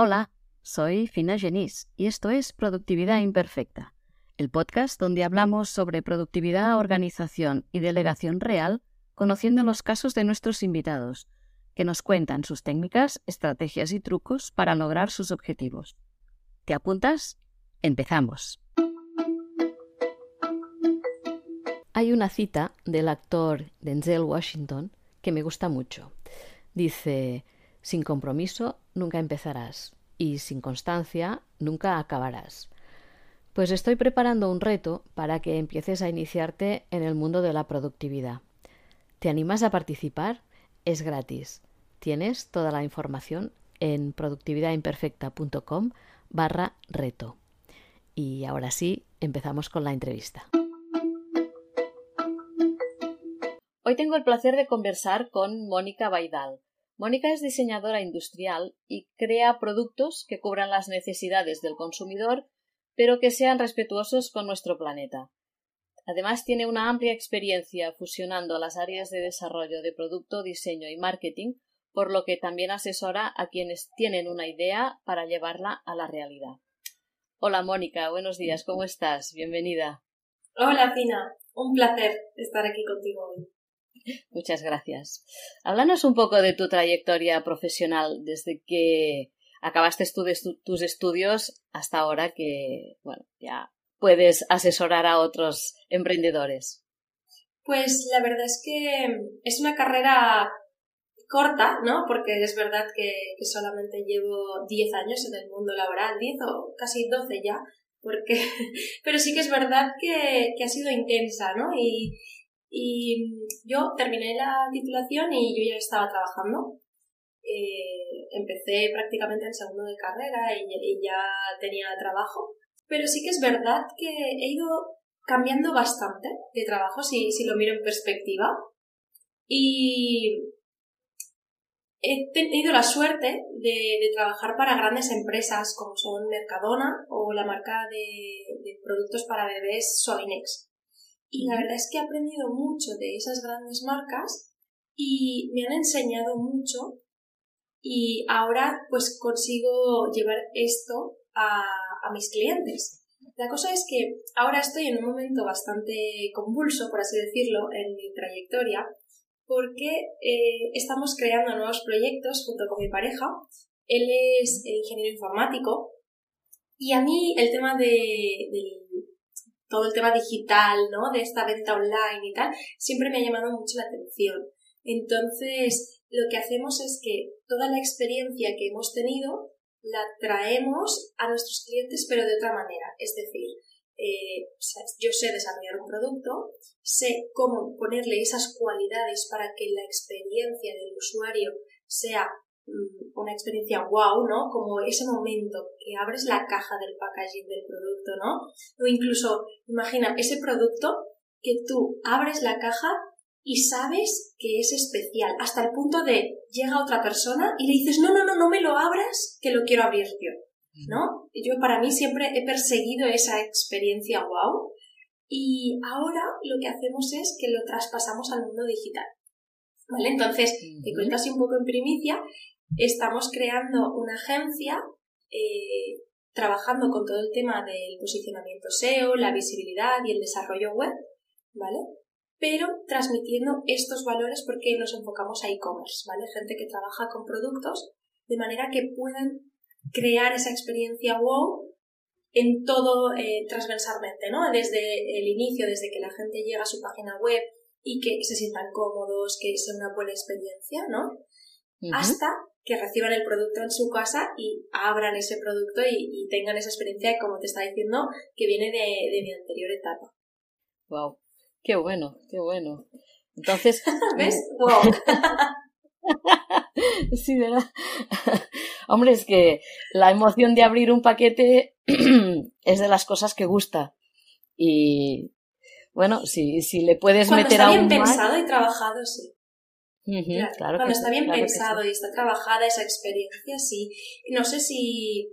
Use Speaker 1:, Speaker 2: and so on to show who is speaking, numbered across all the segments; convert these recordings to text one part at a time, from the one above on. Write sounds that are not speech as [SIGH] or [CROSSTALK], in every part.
Speaker 1: Hola, soy Fina Genís y esto es Productividad Imperfecta, el podcast donde hablamos sobre productividad, organización y delegación real, conociendo los casos de nuestros invitados, que nos cuentan sus técnicas, estrategias y trucos para lograr sus objetivos. ¿Te apuntas? Empezamos. Hay una cita del actor Denzel Washington que me gusta mucho. Dice, sin compromiso nunca empezarás y sin constancia nunca acabarás. Pues estoy preparando un reto para que empieces a iniciarte en el mundo de la productividad. ¿Te animas a participar? Es gratis. Tienes toda la información en productividadimperfecta.com barra reto. Y ahora sí, empezamos con la entrevista. Hoy tengo el placer de conversar con Mónica Baidal. Mónica es diseñadora industrial y crea productos que cubran las necesidades del consumidor, pero que sean respetuosos con nuestro planeta. Además, tiene una amplia experiencia fusionando las áreas de desarrollo de producto, diseño y marketing, por lo que también asesora a quienes tienen una idea para llevarla a la realidad. Hola Mónica, buenos días, ¿cómo estás? Bienvenida.
Speaker 2: Hola Fina, un placer estar aquí contigo hoy.
Speaker 1: Muchas gracias. Háblanos un poco de tu trayectoria profesional desde que acabaste tus estudios hasta ahora que, bueno, ya puedes asesorar a otros emprendedores.
Speaker 2: Pues la verdad es que es una carrera corta, ¿no? Porque es verdad que, solamente llevo 10 años en el mundo laboral, 10 o casi 12 ya, porque, [LAUGHS] pero sí que es verdad que, que ha sido intensa, ¿no? Y, y yo terminé la titulación y yo ya estaba trabajando. Eh, empecé prácticamente en segundo de carrera y, ya tenía trabajo. Pero sí que es verdad que he ido cambiando bastante de trabajo si, si lo miro en perspectiva. Y he tenido la suerte de, trabajar para grandes empresas como son Mercadona o la marca de, de productos para bebés Soinex. Y la verdad es que he aprendido mucho de esas grandes marcas y me han enseñado mucho y ahora pues consigo llevar esto a, a mis clientes. La cosa es que ahora estoy en un momento bastante convulso, por así decirlo, en mi trayectoria, porque eh, estamos creando nuevos proyectos junto con mi pareja. Él es ingeniero informático y a mí el tema de, todo el tema digital, ¿no? De esta venta online y tal, siempre me ha llamado mucho la atención. Entonces, lo que hacemos es que toda la experiencia que hemos tenido la traemos a nuestros clientes, pero de otra manera. Es decir, eh, yo sé desarrollar un producto, sé cómo ponerle esas cualidades para que la experiencia del usuario sea una experiencia wow, ¿no? Como ese momento que abres la caja del packaging del producto, ¿no? O incluso, imagina, ese producto que tú abres la caja y sabes que es especial, hasta el punto de llega otra persona y le dices, no, no, no, no me lo abras, que lo quiero abrir yo, ¿no? Yo para mí siempre he perseguido esa experiencia wow y ahora lo que hacemos es que lo traspasamos al mundo digital. ¿Vale? Entonces, te cuento así un poco en primicia, estamos creando una agencia eh, trabajando con todo el tema del posicionamiento SEO, la visibilidad y el desarrollo web, ¿vale? Pero transmitiendo estos valores porque nos enfocamos a e-commerce, ¿vale? Gente que trabaja con productos de manera que puedan crear esa experiencia wow en todo eh, transversalmente, ¿no? Desde el inicio, desde que la gente llega a su página web y que se sientan cómodos, que sea una buena experiencia, ¿no? Hasta que reciban el producto en su casa y abran ese producto y, tengan esa experiencia, como te está diciendo, que viene de, mi anterior etapa.
Speaker 1: Wow, qué bueno, qué bueno. Entonces, [LAUGHS]
Speaker 2: ¿ves? [LAUGHS] Wow.
Speaker 1: sí, ¿verdad? [LAUGHS] Hombre, es que la emoción de abrir un paquete [CLEARS THROAT] es de las cosas que gusta. Y bueno, si, si le puedes
Speaker 2: Cuando
Speaker 1: meter
Speaker 2: está
Speaker 1: bien
Speaker 2: pensado y trabajado, sí cuando está bien pensado y está trabajada esa experiencia, sí. No sé si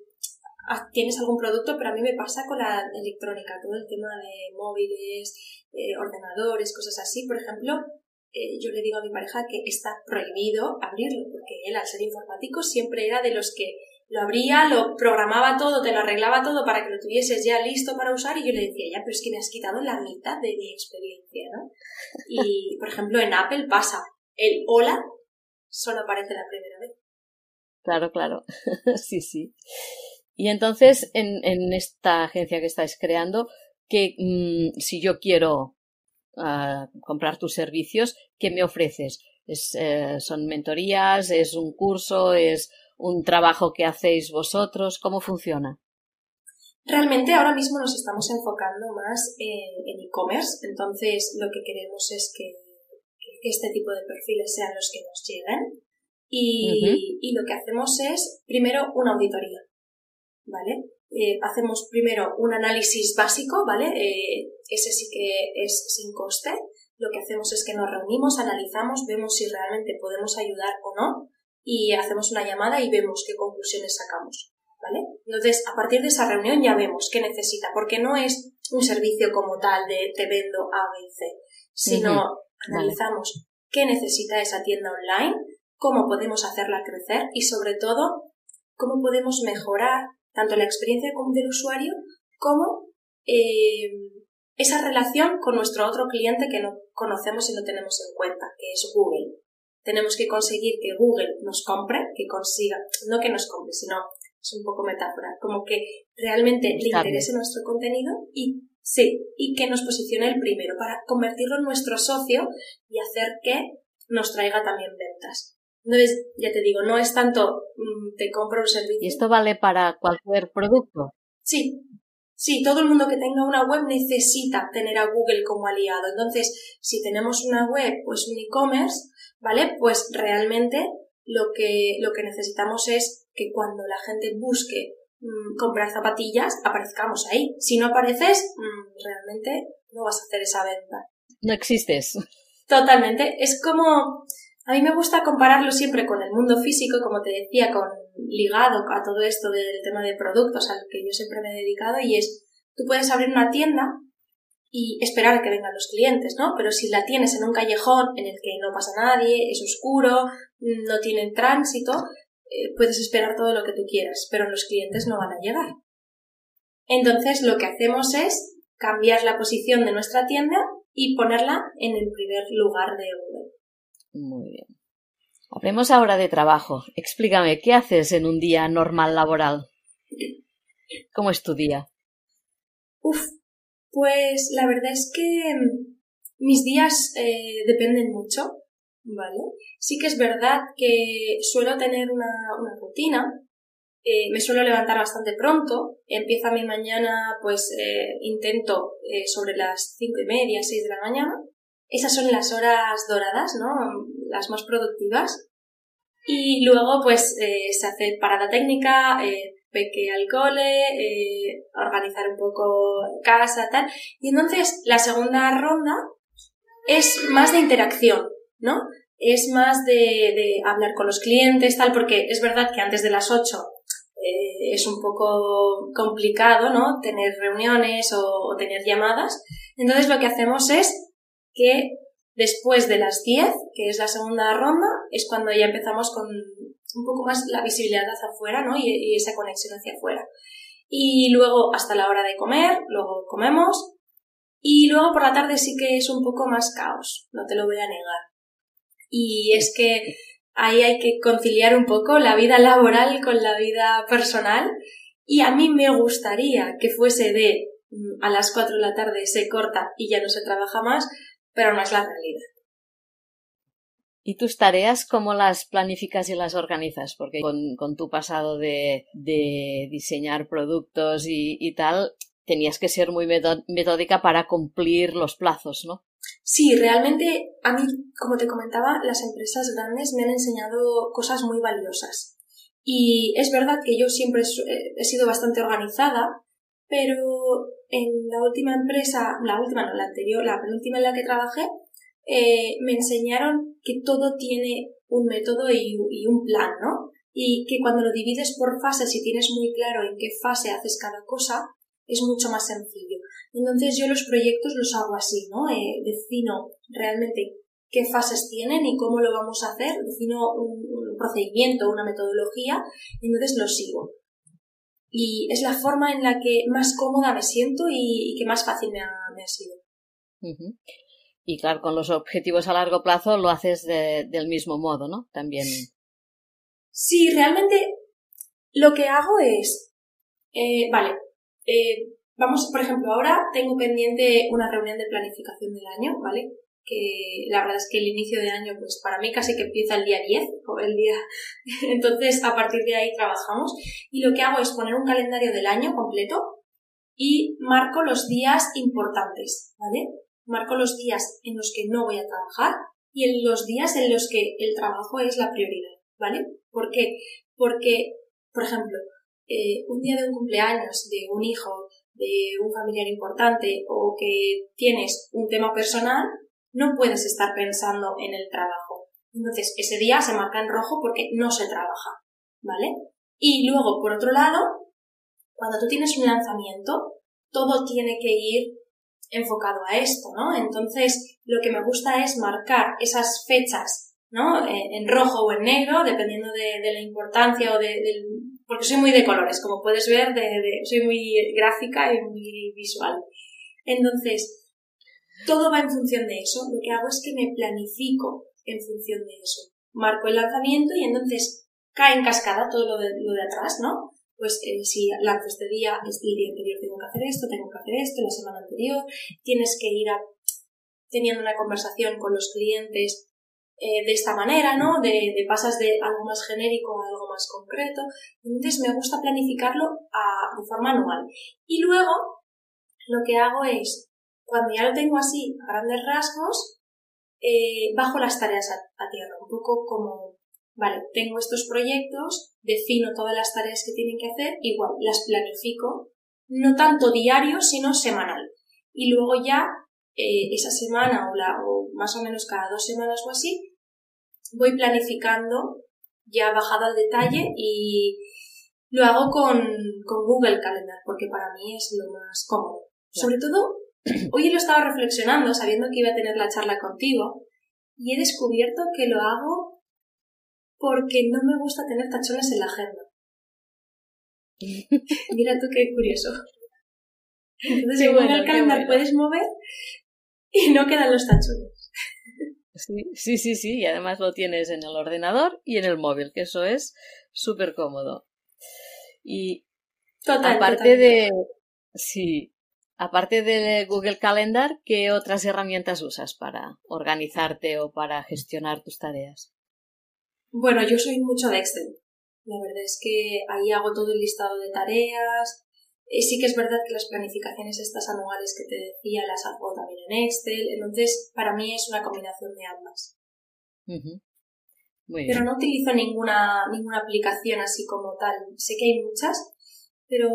Speaker 2: tienes algún producto, pero a mí me pasa con la electrónica, todo el tema de móviles, eh, ordenadores, cosas así. Por ejemplo, eh, yo le digo a mi pareja que está prohibido abrirlo, porque él, al ser informático, siempre era de los que lo abría, lo programaba todo, te lo arreglaba todo para que lo tuvieses ya listo para usar y yo le decía, ya, pero es que me has quitado la mitad de mi experiencia, ¿no? Y, por ejemplo, en Apple pasa, el hola solo aparece la primera vez.
Speaker 1: Claro, claro. [LAUGHS] sí, sí. Y entonces, en, en, esta agencia que estáis creando, que mm, si yo quiero uh, comprar tus servicios, ¿qué me ofreces? Es, eh, ¿Son mentorías? ¿Es un curso? ¿Es un trabajo que hacéis vosotros? ¿Cómo funciona?
Speaker 2: Realmente ahora mismo nos estamos enfocando más en e-commerce, entonces lo que queremos es que, que, este tipo de perfiles sean los que nos lleguen y, y, lo que hacemos es primero una auditoría, ¿vale? Eh, hacemos primero un análisis básico, ¿vale? Eh, ese sí que es sin coste. Lo que hacemos es que nos reunimos, analizamos, vemos si realmente podemos ayudar o no y hacemos una llamada y vemos qué conclusiones sacamos. ¿Vale? Entonces, a partir de esa reunión ya vemos qué necesita, porque no es un servicio como tal de te vendo A, B y C, sino analizamos qué necesita esa tienda online, cómo podemos hacerla crecer y sobre todo cómo podemos mejorar tanto la experiencia del usuario como eh, esa relación con nuestro otro cliente que no conocemos y no tenemos en cuenta, que es Google. Tenemos que conseguir que Google nos compre, que consiga, no que nos compre, sino, es un poco metáfora, como que realmente le interese nuestro contenido y sí, y que nos posicione el primero para convertirlo en nuestro socio y hacer que nos traiga también ventas. Entonces, ya te digo, no es tanto mm, te compro un servicio.
Speaker 1: ¿Y esto vale para cualquier producto?
Speaker 2: Sí, Sí, todo el mundo que tenga una web necesita tener a Google como aliado. Entonces, si tenemos una web, pues un e-commerce, ¿vale? Pues realmente lo que, lo que necesitamos es que cuando la gente busque mm, comprar zapatillas, aparezcamos ahí. Si no apareces, mm, realmente no vas a hacer esa venta.
Speaker 1: No existes.
Speaker 2: Totalmente. Es como, a mí me gusta compararlo siempre con el mundo físico, como te decía, con ligado a todo esto del tema de productos al que yo siempre me he dedicado y es, tú puedes abrir una tienda y esperar a que vengan los clientes, ¿no? Pero si la tienes en un callejón en el que no pasa nadie, es oscuro, no tienen tránsito, eh, puedes esperar todo lo que tú quieras, pero los clientes no van a llegar. Entonces lo que hacemos es cambiar la posición de nuestra tienda y ponerla en el primer lugar de Google.
Speaker 1: Muy bien. Hablemos ahora de trabajo. Explícame, ¿qué haces en un día normal laboral? ¿Cómo es tu día?
Speaker 2: Uf, pues la verdad es que mm, mis días eh, dependen mucho, ¿vale? Sí que es verdad que suelo tener una, rutina, eh, me suelo levantar bastante pronto, empieza mi mañana, pues eh, intento sobre las cinco y media, seis de la mañana. Esas son las horas doradas, ¿no? Las más productivas. Y luego, pues, se hace parada técnica, peque al cole, eh, organizar un poco casa, tal. Y entonces la segunda ronda es más de interacción, Es más de, hablar con los clientes, tal, porque es verdad que antes de las 8 eh, es un poco complicado, ¿no? Tener reuniones o, tener llamadas. Entonces lo que hacemos es que después de las 10, que es la segunda ronda, es cuando ya empezamos con un poco más la visibilidad hacia afuera, ¿no? Y, esa conexión hacia afuera. Y luego hasta la hora de comer, luego comemos. Y luego por la tarde sí que es un poco más caos, no te lo voy a negar. Y es que ahí hay que conciliar un poco la vida laboral con la vida personal. Y a mí me gustaría que fuese de mm, a las 4 de la tarde se corta y ya no se trabaja más, pero no es la realidad.
Speaker 1: ¿Y tus tareas cómo las planificas y las organizas? Porque con, tu pasado de, diseñar productos y, tal, tenías que ser muy metódica para cumplir los plazos, ¿no?
Speaker 2: Sí, realmente a mí, como te comentaba, las empresas grandes me han enseñado cosas muy valiosas. Y es verdad que yo siempre he sido bastante organizada, pero en la última empresa, la última, no, la anterior, la penúltima en la que trabajé, eh, me enseñaron que todo tiene un método y, un plan, ¿no? Y que cuando lo divides por fases y tienes muy claro en qué fase haces cada cosa, es mucho más sencillo. Entonces yo los proyectos los hago así, ¿no? Eh, defino realmente qué fases tienen y cómo lo vamos a hacer, defino un, procedimiento, una metodología, y entonces lo sigo. Y es la forma en la que más cómoda me siento y, que más fácil me ha, sido.
Speaker 1: Y claro, con los objetivos a largo plazo lo haces del mismo modo, ¿no? También.
Speaker 2: Sí, realmente lo que hago es, eh, vale, eh, vamos, por ejemplo, ahora tengo pendiente una reunión de planificación del año, ¿vale? que la verdad es que el inicio de año, pues para mí casi que empieza el día 10 o el día. [LAUGHS] Entonces, a partir de ahí trabajamos. Y lo que hago es poner un calendario del año completo y marco los días importantes, ¿vale? Marco los días en los que no voy a trabajar y en los días en los que el trabajo es la prioridad, ¿vale? ¿Por qué? Porque, por ejemplo, eh, un día de un cumpleaños de un hijo, de un familiar importante o que tienes un tema personal, no puedes estar pensando en el trabajo. Entonces, ese día se marca en rojo porque no se trabaja, ¿vale? Y luego, por otro lado, cuando tú tienes un lanzamiento, todo tiene que ir enfocado a esto, ¿no? Entonces, lo que me gusta es marcar esas fechas, ¿no? En, rojo o en negro, dependiendo de, la importancia o de, del... porque soy muy de colores, como puedes ver, soy muy gráfica y muy visual. Entonces, todo va en función de eso. Lo que hago es que me planifico en función de eso. Marco el lanzamiento y entonces cae en cascada todo lo de, lo de atrás, ¿no? Pues eh, si lanzo este día, este día anterior tengo que hacer esto, tengo que hacer esto, la semana anterior, tienes que ir teniendo una conversación con los clientes eh, de esta manera, ¿no? De, de, pasas de algo más genérico a algo más concreto. Entonces me gusta planificarlo a, de forma anual. Y luego lo que hago es cuando ya lo tengo así, a grandes rasgos, eh, bajo las tareas a, tierra, un poco como, vale, tengo estos proyectos, defino todas las tareas que tienen que hacer, igual las planifico, no tanto diario, sino semanal. Y luego ya, eh, esa semana o, la, o más o menos cada dos semanas o así, voy planificando ya bajado al detalle y lo hago con, con Google Calendar, porque para mí es lo más cómodo. Sobre todo Hoy lo estaba reflexionando, sabiendo que iba a tener la charla contigo, y he descubierto que lo hago porque no me gusta tener tachones en la agenda. [LAUGHS] Mira tú qué curioso. Entonces, según el calendario puedes mover y no quedan los tachones.
Speaker 1: Sí, sí, sí, y además lo tienes en el ordenador y en el móvil, que eso es súper cómodo. Y aparte de. Sí, Aparte de Google Calendar, ¿qué otras herramientas usas para organizarte o para gestionar tus tareas?
Speaker 2: Bueno, yo soy mucho de Excel. La verdad es que ahí hago todo el listado de tareas. Eh, sí que es verdad que las planificaciones estas anuales que te decía las hago también en Excel. Entonces, para mí es una combinación de ambas. pero no utilizo ninguna, ninguna aplicación así como tal. Sé que hay muchas, pero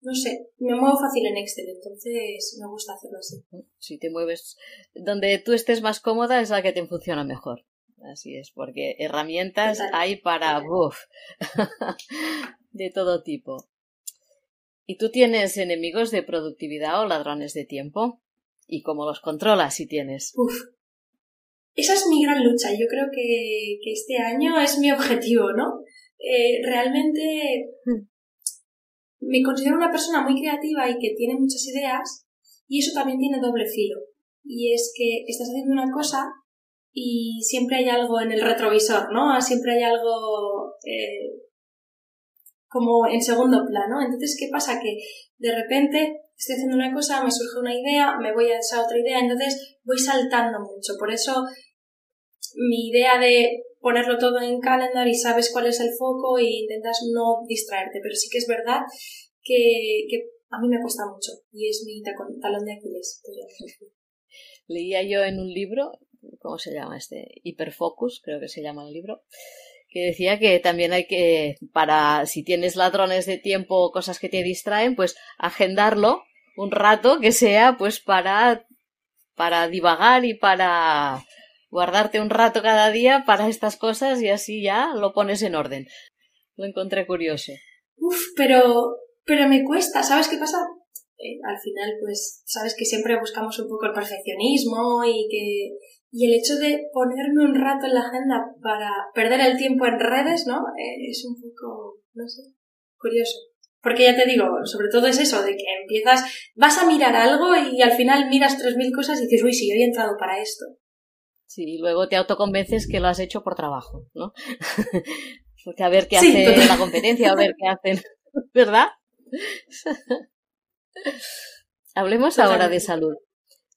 Speaker 2: no sé, me muevo fácil en Excel, entonces me gusta hacerlo así.
Speaker 1: Si te mueves donde tú estés más cómoda es la que te funciona mejor. Así es, porque herramientas hay para uf, [LAUGHS] de todo tipo. ¿Y tú tienes enemigos de productividad o ladrones de tiempo? ¿Y cómo los controlas si tienes?
Speaker 2: Uf. Esa es mi gran lucha. Yo creo que, este año es mi objetivo, ¿no? Eh, realmente me considero una persona muy creativa y que tiene muchas ideas y eso también tiene doble filo. Y es que estás haciendo una cosa y siempre hay algo en el retrovisor, ¿no? Siempre hay algo eh, como en segundo plano. Entonces, ¿qué pasa? Que de repente estoy haciendo una cosa, me surge una idea, me voy a esa otra idea, entonces voy saltando mucho. Por eso mi idea de ponerlo todo en calendar y sabes cuál es el foco e intentas no distraerte. Pero sí que es verdad que, a mí me cuesta mucho y es mi talón de Aquiles.
Speaker 1: Leía yo en un libro, ¿cómo se llama este? Hiperfocus, creo que se llama el libro, que decía que también hay que, para si tienes ladrones de tiempo o cosas que te distraen, pues agendarlo un rato que sea pues para, para divagar y para guardarte un rato cada día para estas cosas y así ya lo pones en orden. Lo encontré curioso.
Speaker 2: Uf, pero, pero me cuesta, ¿sabes qué pasa? Eh, al final, pues, sabes que siempre buscamos un poco el perfeccionismo y que, Y el hecho de ponerme un rato en la agenda para perder el tiempo en redes, ¿no? Eh, es un poco, no sé, curioso. Porque ya te digo, sobre todo es eso, de que empiezas, vas a mirar algo y al final miras tres mil cosas y dices, uy, sí, yo he entrado para esto.
Speaker 1: Sí, y luego te autoconvences que lo has hecho por trabajo, ¿no? [LAUGHS] Porque a ver qué hace la competencia, a ver qué hacen, [LAUGHS] ¿verdad? [LAUGHS] Hablemos ahora de salud.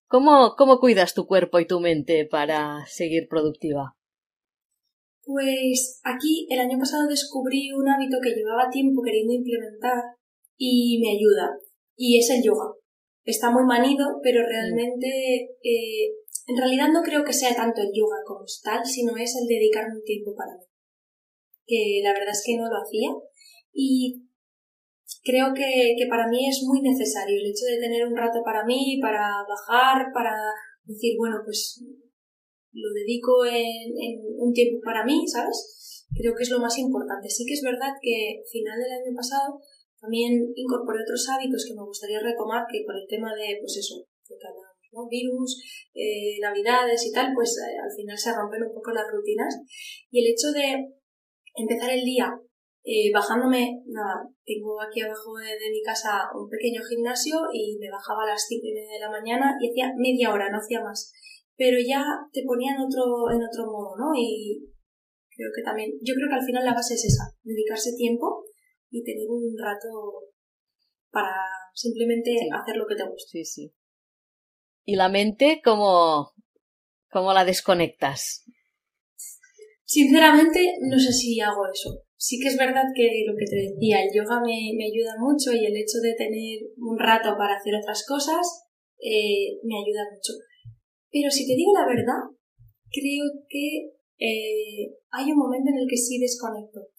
Speaker 1: ¿Cómo, ¿Cómo cuidas tu cuerpo y tu mente para seguir productiva?
Speaker 2: Pues aquí el año pasado descubrí un hábito que llevaba tiempo queriendo implementar y me ayuda. Y es el yoga. Está muy manido, pero realmente, eh, en realidad no creo que sea tanto el yoga como tal, sino es el dedicarme un tiempo para mí. Que la verdad es que no lo hacía. Y creo que, que para mí es muy necesario el hecho de tener un rato para mí, para bajar, para decir, bueno, pues lo dedico en, un tiempo para mí, ¿sabes? Creo que es lo más importante. Sí que es verdad que final del año pasado también incorporé otros hábitos que me gustaría retomar, que con el tema de, pues eso, ¿no? virus, eh, navidades y tal, pues eh, al final se rompen un poco las rutinas. Y el hecho de empezar el día eh, bajándome, nada, tengo aquí abajo de, de, mi casa un pequeño gimnasio y me bajaba a las cinco y media de la mañana y hacía media hora, no hacía más pero ya te ponía en otro, en otro modo, ¿no? Y creo que también, yo creo que al final la base es esa, dedicarse tiempo y tener un rato para simplemente hacer lo que te gusta.
Speaker 1: Sí, sí. ¿Y la mente cómo, cómo la desconectas?
Speaker 2: Sinceramente, no sé si hago eso. Sí que es verdad que lo que te decía, el yoga me, me ayuda mucho y el hecho de tener un rato para hacer otras cosas eh, me ayuda mucho. Pero si te digo la verdad, creo que eh, hay un momento en el que sí desconecto.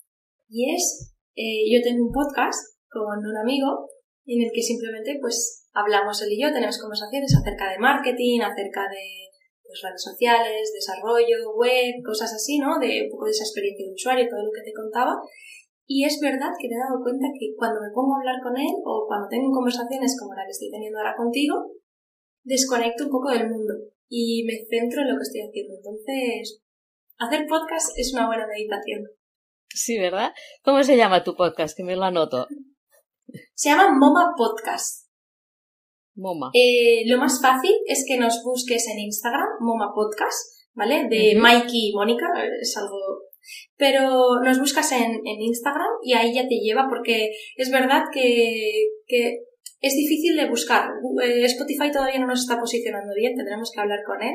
Speaker 2: Y es, eh, yo tengo un podcast con un amigo en el que simplemente pues hablamos él y yo, tenemos conversaciones acerca de marketing, acerca de pues, redes sociales, desarrollo, web, cosas así, ¿no? De un poco de esa experiencia de usuario, todo lo que te contaba. Y es verdad que me he dado cuenta que cuando me pongo a hablar con él o cuando tengo conversaciones como la que estoy teniendo ahora contigo, desconecto un poco del mundo y me centro en lo que estoy haciendo. Entonces, hacer podcast es una buena meditación.
Speaker 1: Sí, ¿verdad? ¿Cómo se llama tu podcast? Que me lo anoto.
Speaker 2: Se llama Moma Podcast.
Speaker 1: Moma.
Speaker 2: Eh, lo más fácil es que nos busques en Instagram, Moma Podcast, ¿vale? De Mikey y Mónica, es algo... Pero nos buscas en, en, Instagram y ahí ya te lleva porque es verdad que, que es difícil de buscar. Eh, Spotify todavía no nos está posicionando bien, tendremos que hablar con él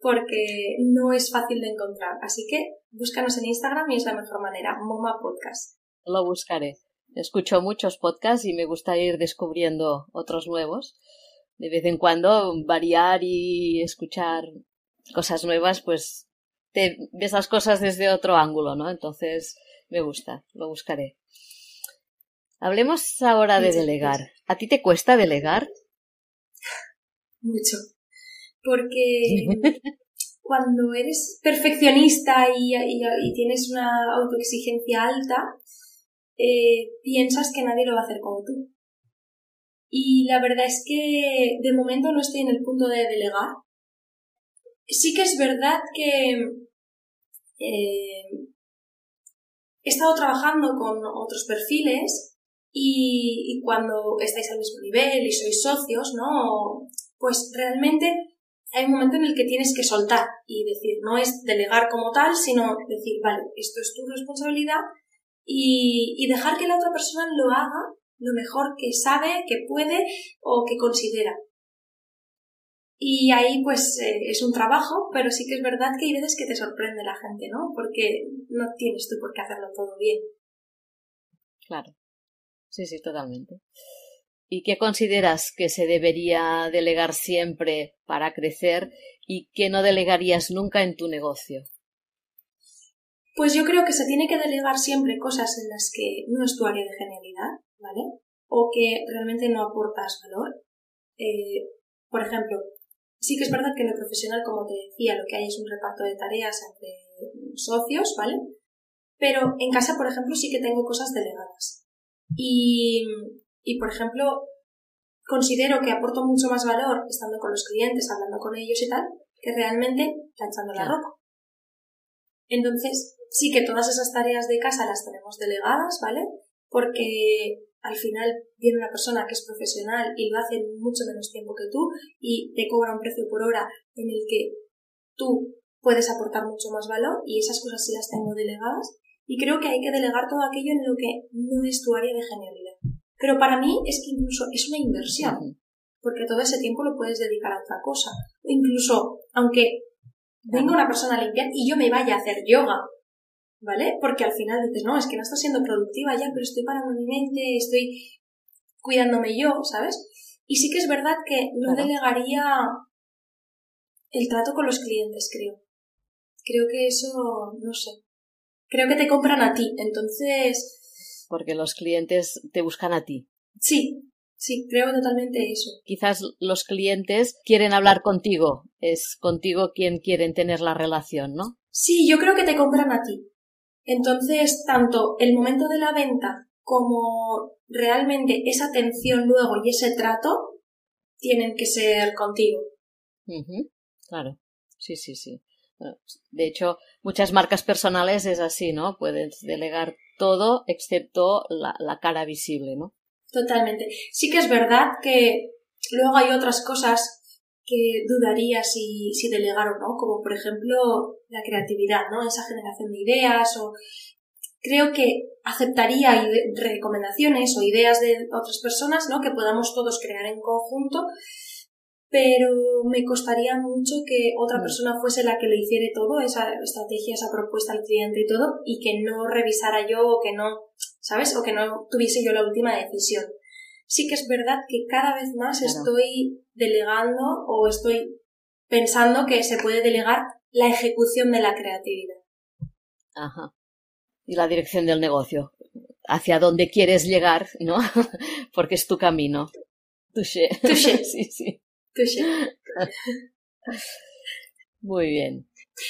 Speaker 2: porque no es fácil de encontrar. Así que búscanos en Instagram y es la mejor manera, MoMA Podcast.
Speaker 1: Lo buscaré. Escucho muchos podcasts y me gusta ir descubriendo otros nuevos. De vez en cuando variar y escuchar cosas nuevas, pues te ves las cosas desde otro ángulo, ¿no? Entonces me gusta, lo buscaré. Hablemos ahora de delegar. ¿A ti te cuesta delegar?
Speaker 2: Mucho. Porque [LAUGHS] cuando eres perfeccionista y, tienes una autoexigencia alta, eh, piensas que nadie lo va a hacer como tú. Y la verdad es que de momento no estoy en el punto de delegar. Sí que es verdad que eh, he estado trabajando con otros perfiles y, cuando estáis al mismo nivel y sois socios, ¿no? Pues realmente hay un momento en el que tienes que soltar y decir, no es delegar como tal, sino decir, vale, esto es tu responsabilidad y, dejar que la otra persona lo haga lo mejor que sabe, que puede o que considera. Y ahí pues eh, es un trabajo, pero sí que es verdad que hay veces que te sorprende la gente, ¿no? Porque no tienes tú por qué hacerlo todo bien.
Speaker 1: Claro. Sí, sí, totalmente. ¿Y qué consideras que se debería delegar siempre para crecer y qué no delegarías nunca en tu negocio?
Speaker 2: Pues yo creo que se tiene que delegar siempre cosas en las que no es tu área de genialidad, ¿vale? O que realmente no aportas valor. Eh, por ejemplo, sí que es verdad que en lo profesional, como te decía, lo que hay es un reparto de tareas entre socios, ¿vale? Pero en casa, por ejemplo, sí que tengo cosas delegadas. Y, y, por ejemplo, considero que aporto mucho más valor estando con los clientes, hablando con ellos y tal, que realmente planchando la ropa. Entonces, sí que todas esas tareas de casa las tenemos delegadas, ¿vale? Porque al final viene una persona que es profesional y lo hace mucho menos tiempo que tú y te cobra un precio por hora en el que tú puedes aportar mucho más valor y esas cosas sí las tengo delegadas y creo que hay que delegar todo aquello en lo que no es tu área de genialidad. Pero para mí es que incluso es una inversión, porque todo ese tiempo lo puedes dedicar a otra cosa. O incluso, aunque venga una persona a limpiar y yo me vaya a hacer yoga, ¿vale? Porque al final dices, no, es que no estoy siendo productiva ya, pero estoy parando mi mente, estoy cuidándome yo, ¿sabes? Y sí que es verdad que no delegaría el trato con los clientes, creo. Creo que eso, no sé. Creo que te compran a ti, entonces.
Speaker 1: Porque los clientes te buscan a ti.
Speaker 2: Sí, Sí, creo totalmente eso.
Speaker 1: Quizás los clientes quieren hablar contigo, es contigo quien quieren tener la relación, ¿no?
Speaker 2: Sí, yo creo que te compran a ti. Entonces, tanto el momento de la venta como realmente esa atención luego y ese trato tienen que ser contigo.
Speaker 1: Claro, sí, sí, sí. De hecho, muchas marcas personales es así, ¿no? Puedes delegar todo excepto la, la cara visible, ¿no?
Speaker 2: Totalmente. Sí que es verdad que luego hay otras cosas que dudaría si, si delegar o no, como por ejemplo la creatividad, ¿no? Esa generación de ideas o creo que aceptaría recomendaciones o ideas de otras personas, ¿no? Que podamos todos crear en conjunto, pero me costaría mucho que otra mm. persona fuese la que lo hiciera todo, esa estrategia, esa propuesta al cliente y todo, y que no revisara yo o que no, ¿sabes? O que no tuviese yo la última decisión. Sí que es verdad que cada vez más estoy delegando o estoy pensando que se puede delegar la ejecución de la creatividad.
Speaker 1: Ajá. Y la dirección del negocio. Hacia dónde quieres llegar, ¿no? [LAUGHS] Porque es tu camino. Touché.
Speaker 2: Touché. [LAUGHS]
Speaker 1: sí, sí. [LAUGHS] Muy bien.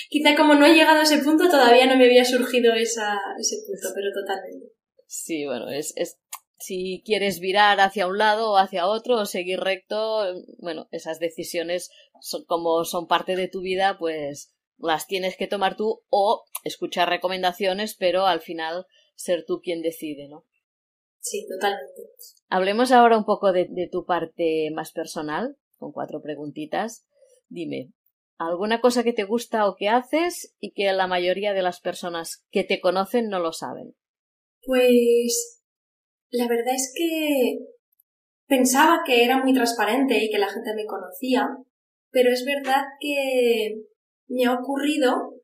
Speaker 2: Quizá como no he llegado a ese punto, todavía no me había surgido esa, ese punto, pero totalmente.
Speaker 1: Sí, bueno, es, es, si quieres virar hacia un lado o hacia otro o seguir recto, bueno, esas decisiones son, como son parte de tu vida, pues las tienes que tomar tú o escuchar recomendaciones, pero al final ser tú quien decide, ¿no?
Speaker 2: Sí, totalmente.
Speaker 1: Hablemos ahora un poco de tu parte más personal con cuatro preguntitas. Dime, ¿alguna cosa que te gusta o que haces y que la mayoría de las personas que te conocen no lo saben?
Speaker 2: Pues la verdad es que pensaba que era muy transparente y que la gente me conocía, pero es verdad que me ha ocurrido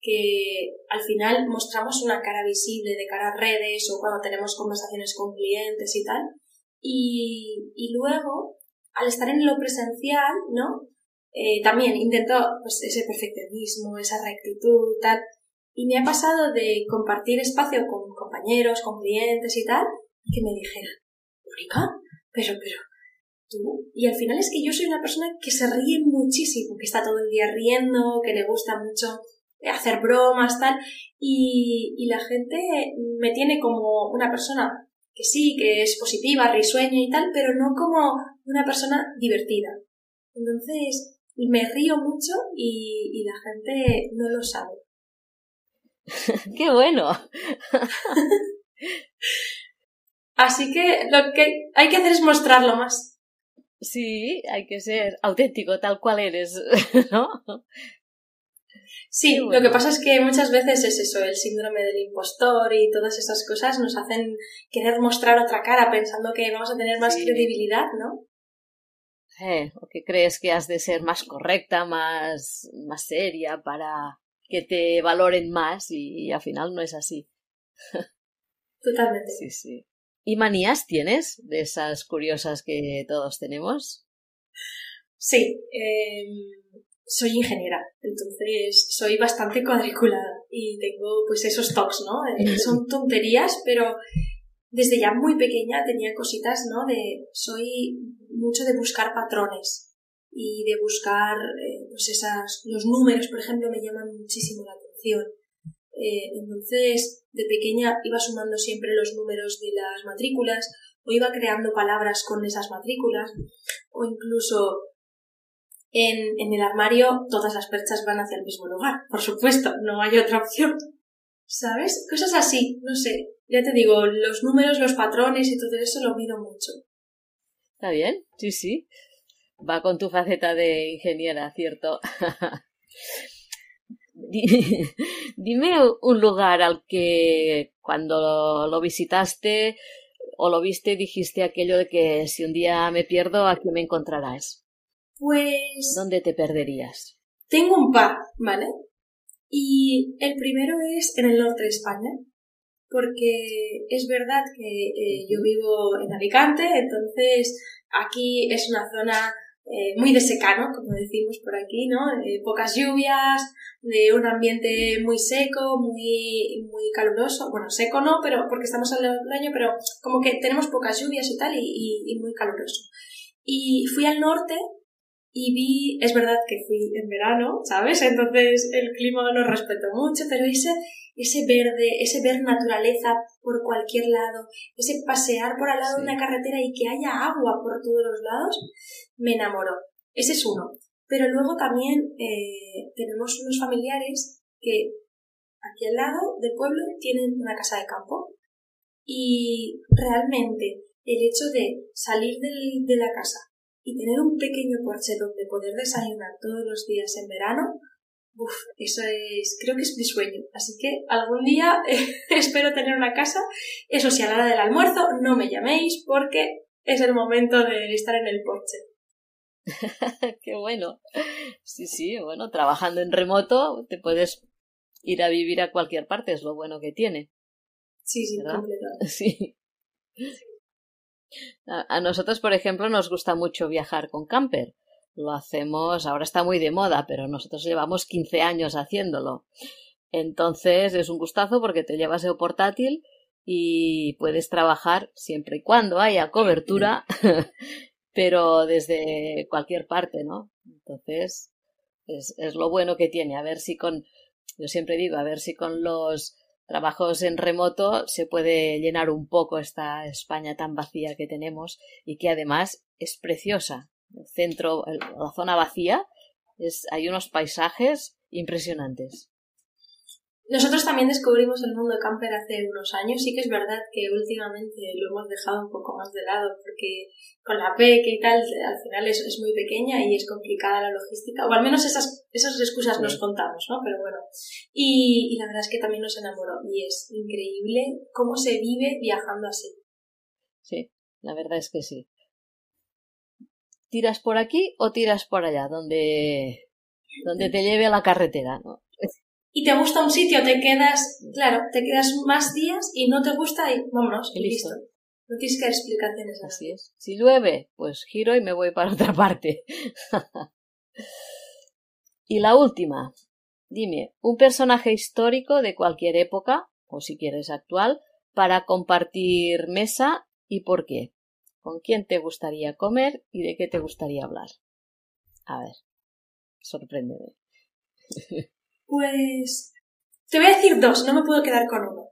Speaker 2: que al final mostramos una cara visible de cara a redes o cuando tenemos conversaciones con clientes y tal, y, luego al estar en lo presencial, ¿no? Eh, también intento pues, ese perfeccionismo, esa rectitud, tal. Y me ha pasado de compartir espacio con compañeros, con clientes y tal, que me dijeran, Mónica, pero, pero, tú. Y al final es que yo soy una persona que se ríe muchísimo, que está todo el día riendo, que le gusta mucho hacer bromas, tal. Y, y la gente me tiene como una persona que sí, que es positiva, risueña y tal, pero no como una persona divertida. Entonces, me río mucho y, la gente no lo sabe. [LAUGHS]
Speaker 1: ¡Qué bueno!
Speaker 2: Así que lo que hay que hacer es mostrarlo más.
Speaker 1: Sí, hay que ser auténtico, tal cual eres, [LAUGHS] ¿no?
Speaker 2: Sí, lo que pasa es que muchas veces es eso, el síndrome del impostor y todas esas cosas nos hacen querer mostrar otra cara pensando que vamos a tener más credibilidad, ¿no?
Speaker 1: Eh, o que crees que has de ser más correcta, más, más seria para que te valoren más y, al final no es así.
Speaker 2: Totalmente.
Speaker 1: Sí, sí. ¿Y manías tienes de esas curiosas que todos tenemos?
Speaker 2: Sí. Eh soy ingeniera, entonces soy bastante cuadriculada y tengo pues esos toques, ¿no? [LAUGHS] Eh, son tonterías, pero desde ya muy pequeña tenía cositas, ¿no? De soy mucho de buscar patrones y de buscar eh, pues esas los números, por ejemplo, me llaman muchísimo la atención. Eh, entonces, de pequeña iba sumando siempre los números de las matrículas o iba creando palabras con esas matrículas o incluso En, en el armario todas las perchas van hacia el mismo lugar, por supuesto, no hay otra opción. ¿Sabes? Cosas así, no sé. Ya te digo, los números, los patrones y todo eso lo mido mucho.
Speaker 1: Está bien, sí, sí. Va con tu faceta de ingeniera, ¿cierto? [LAUGHS] Dime un lugar al que cuando lo visitaste o lo viste dijiste aquello de que si un día me pierdo, aquí me encontrarás.
Speaker 2: Pues...
Speaker 1: ¿Dónde te perderías?
Speaker 2: Tengo un par, ¿vale? Y el primero es en el norte de España, porque es verdad que eh, yo vivo en Alicante, entonces aquí es una zona eh, muy de secano, como decimos por aquí, ¿no? pocas lluvias, un ambiente muy seco, muy, muy caluroso. Bueno, seco no, pero porque estamos al año, pero como que tenemos pocas lluvias y tal, y, muy caluroso. Y fui al norte y vi, es verdad que fui en verano, ¿sabes? Entonces el clima no respeto mucho, pero ese, ese verde, ese ver naturaleza por cualquier lado, ese pasear por al lado de una carretera y que haya agua por todos los lados, me enamoró. Ese es uno. Pero luego también eh, tenemos unos familiares que aquí al lado del pueblo tienen una casa de campo y realmente el hecho de salir de la casa y tener un pequeño porche donde poder desayunar todos los días en verano, uff, eso es, creo que es mi sueño. Así que algún día [LAUGHS] espero tener una casa. Eso sí, a la hora del almuerzo no me llaméis porque es el momento de estar en el porche. [LAUGHS]
Speaker 1: Qué bueno. Sí, sí, bueno, trabajando en remoto te puedes ir a vivir a cualquier parte, es lo bueno que tiene.
Speaker 2: Sí, sí, completamente. [LAUGHS]
Speaker 1: Sí. A nosotros, por ejemplo, nos gusta mucho viajar con camper. Lo hacemos, ahora está muy de moda, pero nosotros llevamos 15 años haciéndolo. Entonces es un gustazo porque te llevas el portátil y puedes trabajar siempre y cuando haya cobertura, [LAUGHS] pero desde cualquier parte, ¿no? Entonces es, es lo bueno que tiene. A ver si con, yo siempre digo, a ver si con los trabajos en remoto se puede llenar un poco esta España tan vacía que tenemos y que además es preciosa. El centro, la zona vacía, es, hay unos paisajes impresionantes.
Speaker 2: Nosotros también descubrimos el mundo camper hace unos años. Sí que es verdad que últimamente lo hemos dejado un poco más de lado porque con la PEC y tal, al final es, es muy pequeña y es complicada la logística. O al menos esas, esas excusas nos contamos, ¿no? Pero bueno. Y, y la verdad es que también nos enamoró y es increíble cómo se vive viajando así.
Speaker 1: Sí, la verdad es que sí. ¿Tiras por aquí o tiras por allá? Donde, donde te lleve a la carretera, ¿no?
Speaker 2: y te gusta un sitio, te quedas, claro, te quedas más días y no te gusta y vámonos, y listo. No tienes que dar explicaciones.
Speaker 1: Así es. Si llueve, pues giro y me voy para [LAUGHS] otra parte. y la última. Dime, un personaje histórico de cualquier época, o si quieres actual, para compartir mesa y por qué. ¿Con quién te gustaría comer y de qué te gustaría hablar? A ver, sorpréndeme. [LAUGHS]
Speaker 2: Pues te voy a decir dos, no me puedo quedar con uno.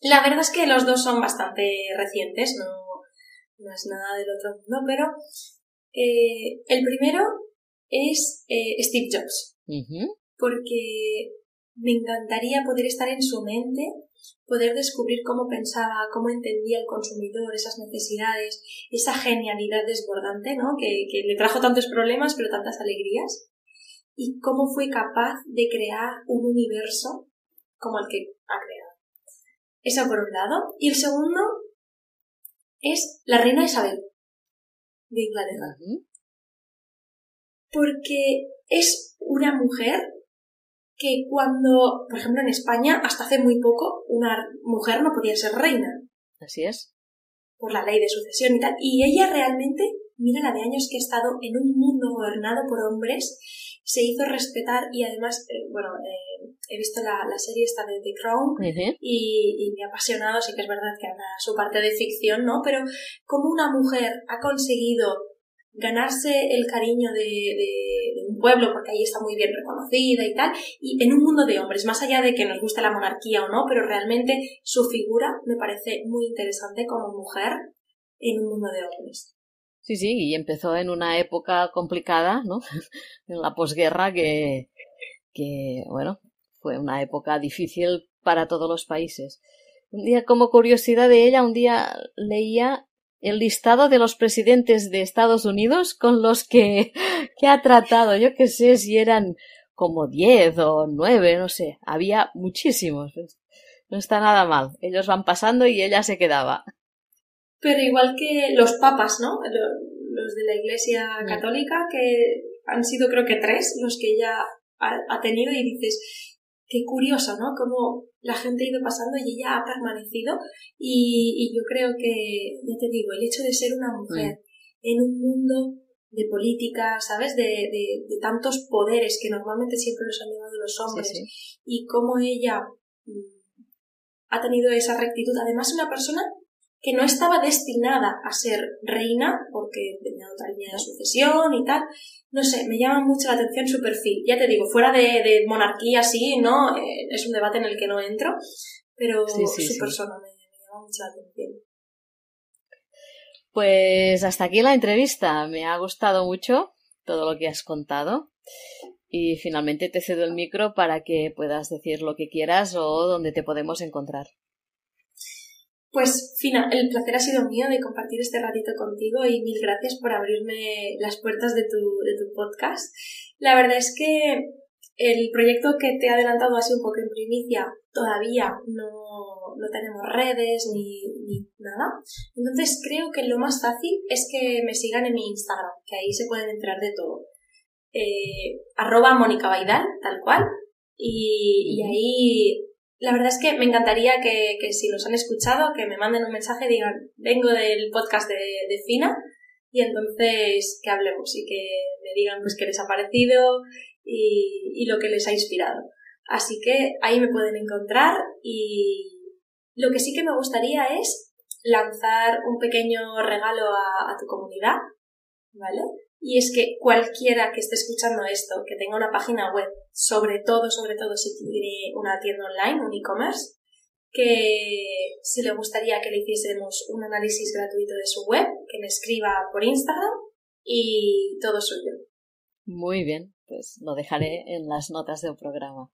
Speaker 2: La verdad es que los dos son bastante recientes, no, es nada del otro mundo, pero eh, el primero es eh, Steve Jobs. Porque me encantaría poder estar en su mente, poder descubrir cómo pensaba, cómo entendía el consumidor, esas necesidades, esa genialidad desbordante, ¿no? Que, que le trajo tantos problemas pero tantas alegrías y cómo fue capaz de crear un universo como el que ha creado. Eso por un lado. Y el segundo es la reina Isabel de Inglaterra. Porque es una mujer que cuando, por ejemplo, en España, hasta hace muy poco, una mujer no podía ser reina.
Speaker 1: Así es.
Speaker 2: Por la ley de sucesión y tal. Y ella realmente, mira la de años que ha estado en un mundo gobernado por hombres se hizo respetar y además, eh, bueno, eh, he visto la, serie esta de The Crown y, me ha apasionado, sí que es verdad que habla su parte de ficción, ¿no? Pero cómo una mujer ha conseguido ganarse el cariño de, pueblo, porque ahí está muy bien reconocida y tal, y en un mundo de hombres, más allá de que nos guste la monarquía o no, pero realmente su figura me parece muy interesante como mujer en un mundo de hombres.
Speaker 1: Sí, sí, y empezó en una época complicada, ¿no? [LAUGHS] en la posguerra que, que, bueno, fue una época difícil para todos los países. Un día, como curiosidad de ella, un día leía el listado de los presidentes de Estados Unidos con los que, [LAUGHS] que ha tratado. Yo qué sé si eran como diez o nueve, no sé. Había muchísimos. No está nada mal. Ellos van pasando y ella se quedaba.
Speaker 2: Pero igual que los papas, ¿no? Los de la Iglesia. Católica, que han sido creo que tres los que ella ha, tenido y dices, qué curioso, ¿no? Cómo la gente ha ido pasando y ella ha permanecido y, yo creo que, ya te digo, el hecho de ser una mujer mm. en un mundo de política, ¿sabes? De, de, tantos poderes que normalmente siempre los han llevado los hombres y cómo ella mm, ha tenido esa rectitud. Además, una persona que no estaba destinada a ser reina porque tenía otra línea de sucesión y tal, no sé, me llama mucho la atención su perfil. Ya te digo, fuera de, monarquía, sí, ¿no? Eh, es un debate en el que no entro, pero su persona me, llama mucho la atención.
Speaker 1: Pues hasta aquí la entrevista. Me ha gustado mucho todo lo que has contado. Y finalmente te cedo el micro para que puedas decir lo que quieras o dónde te podemos encontrar.
Speaker 2: Pues, Fina, el placer ha sido mío de compartir este ratito contigo y mil gracias por abrirme las puertas de tu, de tu podcast. La verdad es que el proyecto que te he adelantado sido un poco en primicia. Todavía no, no tenemos redes ni, ni, nada. Entonces creo que lo más fácil es que me sigan en mi Instagram, que ahí se pueden enterar de todo. Eh, arroba Mónica Baidal, tal cual. Y, y ahí la verdad es que me encantaría que, que, si nos han escuchado, que me manden un mensaje, digan, vengo del podcast de, de Fina, y entonces que hablemos y que me digan pues qué les ha parecido y, y, lo que les ha inspirado. Así que ahí me pueden encontrar y lo que sí que me gustaría es lanzar un pequeño regalo a, a tu comunidad, ¿vale? Y es que cualquiera que esté escuchando esto, que tenga una página web, sobre todo, sobre todo si tiene una tienda online, un e-commerce, que si le gustaría que le hiciésemos un análisis gratuito de su web, que me escriba por Instagram y todo suyo.
Speaker 1: Muy bien, pues lo dejaré en las notas del programa.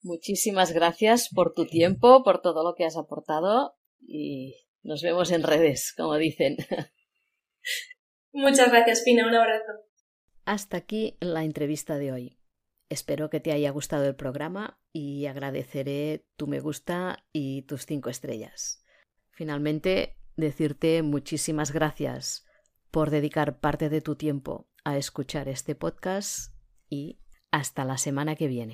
Speaker 1: Muchísimas gracias por tu tiempo, por todo lo que has aportado y nos vemos en redes, como dicen. [LAUGHS]
Speaker 2: Muchas gracias, Pina. Un abrazo.
Speaker 1: Hasta aquí la entrevista de hoy. Espero que te haya gustado el programa y agradeceré tu me gusta y tus cinco estrellas. Finalmente, decirte muchísimas gracias por dedicar parte de tu tiempo a escuchar este podcast y hasta la semana que viene.